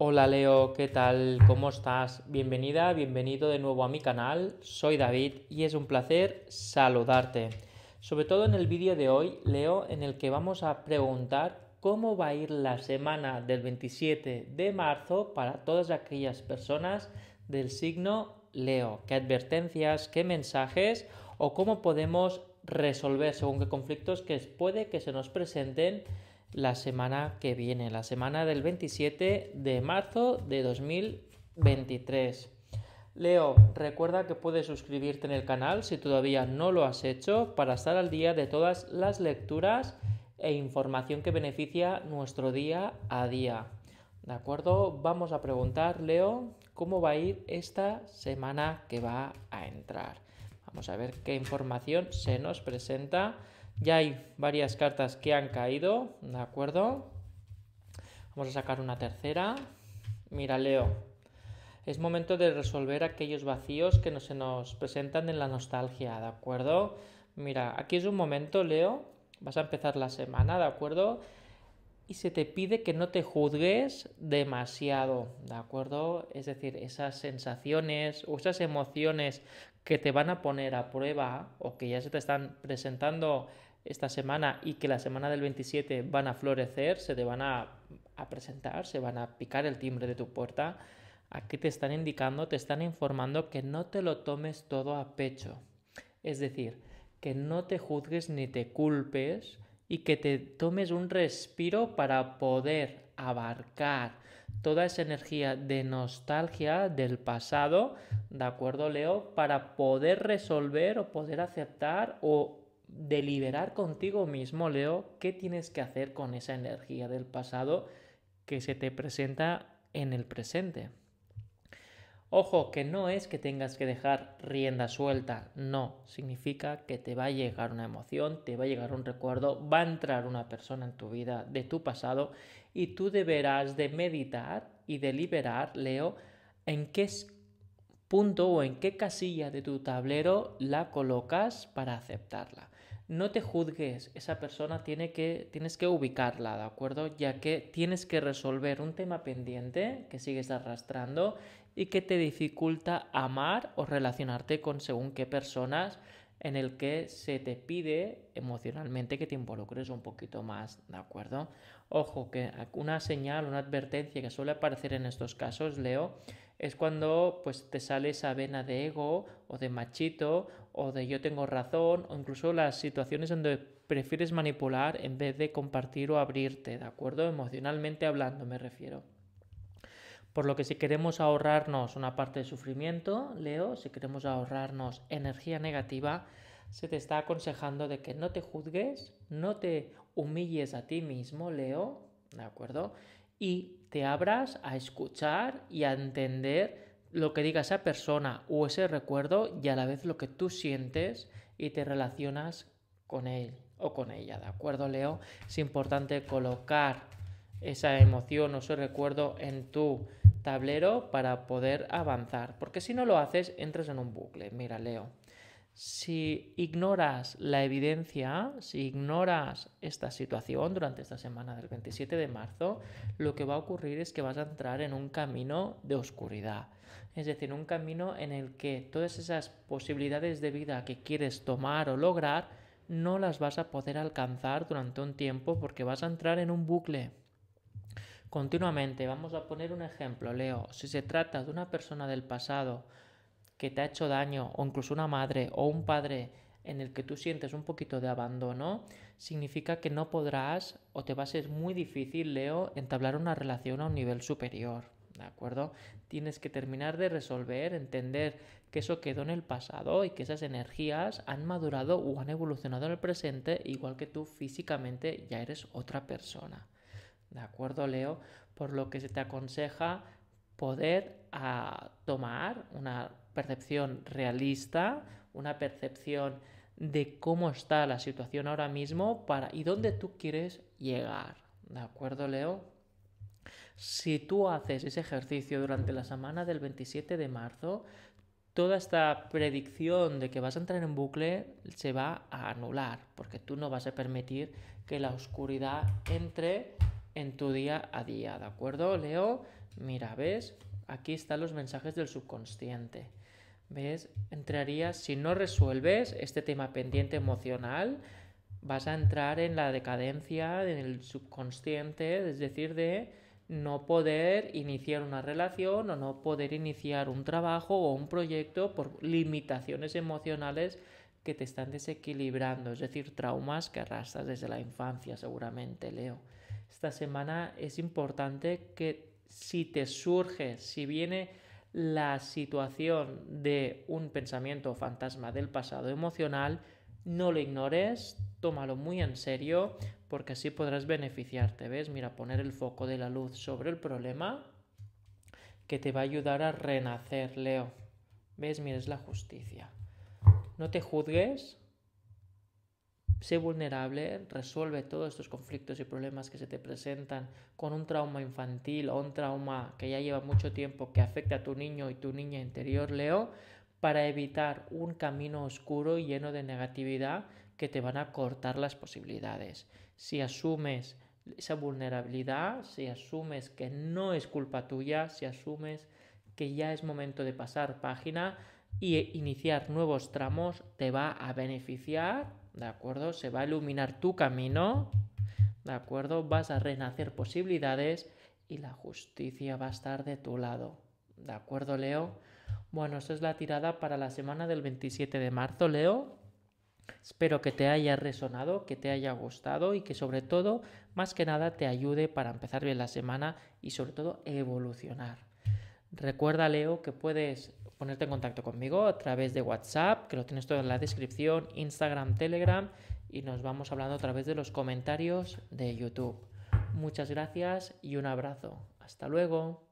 Hola Leo, ¿qué tal? ¿Cómo estás? Bienvenida, bienvenido de nuevo a mi canal. Soy David y es un placer saludarte. Sobre todo en el vídeo de hoy, Leo, en el que vamos a preguntar cómo va a ir la semana del 27 de marzo para todas aquellas personas del signo Leo. ¿Qué advertencias, qué mensajes o cómo podemos resolver según qué conflictos que puede que se nos presenten la semana que viene, la semana del 27 de marzo de 2023. Leo, recuerda que puedes suscribirte en el canal si todavía no lo has hecho para estar al día de todas las lecturas e información que beneficia nuestro día a día. ¿De acuerdo? Vamos a preguntar, Leo, cómo va a ir esta semana que va a entrar. Vamos a ver qué información se nos presenta. Ya hay varias cartas que han caído, ¿de acuerdo? Vamos a sacar una tercera. Mira, Leo, es momento de resolver aquellos vacíos que no se nos presentan en la nostalgia, ¿de acuerdo? Mira, aquí es un momento, Leo, vas a empezar la semana, ¿de acuerdo? Y se te pide que no te juzgues demasiado, ¿de acuerdo? Es decir, esas sensaciones o esas emociones que te van a poner a prueba o que ya se te están presentando esta semana y que la semana del 27 van a florecer, se te van a, presentar, se van a picar el timbre de tu puerta, aquí te están indicando, te están informando que no te lo tomes todo a pecho. Es decir, que no te juzgues ni te culpes y que te tomes un respiro para poder abarcar toda esa energía de nostalgia del pasado, ¿de acuerdo, Leo? Para poder resolver o poder aceptar o deliberar contigo mismo, Leo, qué tienes que hacer con esa energía del pasado que se te presenta en el presente. Ojo, que no es que tengas que dejar rienda suelta, no, significa que te va a llegar una emoción, te va a llegar un recuerdo, va a entrar una persona en tu vida de tu pasado y tú deberás de meditar y deliberar, Leo, en qué punto o en qué casilla de tu tablero la colocas para aceptarla. No te juzgues, esa persona tiene que, tienes que ubicarla, ¿de acuerdo? Ya que tienes que resolver un tema pendiente que sigues arrastrando y que te dificulta amar o relacionarte con según qué personas en el que se te pide emocionalmente que te involucres un poquito más, ¿de acuerdo? Ojo, que una señal, una advertencia que suele aparecer en estos casos, Leo, es cuando pues te sale esa vena de ego o de machito o de yo tengo razón o incluso las situaciones donde prefieres manipular en vez de compartir o abrirte, ¿de acuerdo? Emocionalmente hablando me refiero. Por lo que si queremos ahorrarnos una parte de sufrimiento, Leo, si queremos ahorrarnos energía negativa, se te está aconsejando de que no te juzgues, no te humilles a ti mismo, Leo, ¿de acuerdo? Y te abras a escuchar y a entender lo que diga esa persona o ese recuerdo y a la vez lo que tú sientes y te relacionas con él o con ella, ¿de acuerdo, Leo? Es importante colocar esa emoción o ese recuerdo en tu tablero para poder avanzar. Porque si no lo haces, entras en un bucle. Mira, Leo. Si ignoras la evidencia, si ignoras esta situación durante esta semana del 27 de marzo, lo que va a ocurrir es que vas a entrar en un camino de oscuridad. Es decir, un camino en el que todas esas posibilidades de vida que quieres tomar o lograr no las vas a poder alcanzar durante un tiempo porque vas a entrar en un bucle continuamente. Vamos a poner un ejemplo, Leo. Si se trata de una persona del pasado que te ha hecho daño, o incluso una madre o un padre en el que tú sientes un poquito de abandono, significa que no podrás o te va a ser muy difícil, Leo, entablar una relación a un nivel superior. ¿De acuerdo? Tienes que terminar de resolver, entender que eso quedó en el pasado y que esas energías han madurado o han evolucionado en el presente, igual que tú físicamente ya eres otra persona. ¿De acuerdo, Leo? Por lo que se te aconseja poder ah, tomar una percepción realista, una percepción de cómo está la situación ahora mismo para, y dónde tú quieres llegar. ¿De acuerdo, Leo? Si tú haces ese ejercicio durante la semana del 27 de marzo, toda esta predicción de que vas a entrar en bucle se va a anular, porque tú no vas a permitir que la oscuridad entre en tu día a día, ¿de acuerdo, Leo? Mira, ¿ves? Aquí están los mensajes del subconsciente. ¿Ves? Entrarías, si no resuelves este tema pendiente emocional, vas a entrar en la decadencia en el subconsciente, es decir, de no poder iniciar una relación o no poder iniciar un trabajo o un proyecto por limitaciones emocionales que te están desequilibrando, es decir, traumas que arrastras desde la infancia seguramente, Leo. Esta semana es importante que si te surge, si viene la situación de un pensamiento fantasma del pasado emocional, no lo ignores, tómalo muy en serio porque así podrás beneficiarte, ¿ves? Mira, poner el foco de la luz sobre el problema que te va a ayudar a renacer, Leo. ¿Ves? Mira, es la justicia. No te juzgues, sé vulnerable, resuelve todos estos conflictos y problemas que se te presentan con un trauma infantil o un trauma que ya lleva mucho tiempo que afecta a tu niño y tu niña interior, Leo, para evitar un camino oscuro y lleno de negatividad que te van a cortar las posibilidades. Si asumes esa vulnerabilidad, si asumes que no es culpa tuya, si asumes que ya es momento de pasar página y iniciar nuevos tramos, te va a beneficiar, ¿de acuerdo? Se va a iluminar tu camino, ¿de acuerdo? Vas a renacer posibilidades y la justicia va a estar de tu lado, ¿de acuerdo, Leo? Bueno, esta es la tirada para la semana del 27 de marzo, Leo. Espero que te haya resonado, que te haya gustado y que sobre todo, más que nada, te ayude para empezar bien la semana y sobre todo evolucionar. Recuerda, Leo, que puedes ponerte en contacto conmigo a través de WhatsApp, que lo tienes todo en la descripción, Instagram, Telegram y nos vamos hablando a través de los comentarios de YouTube. Muchas gracias y un abrazo. Hasta luego.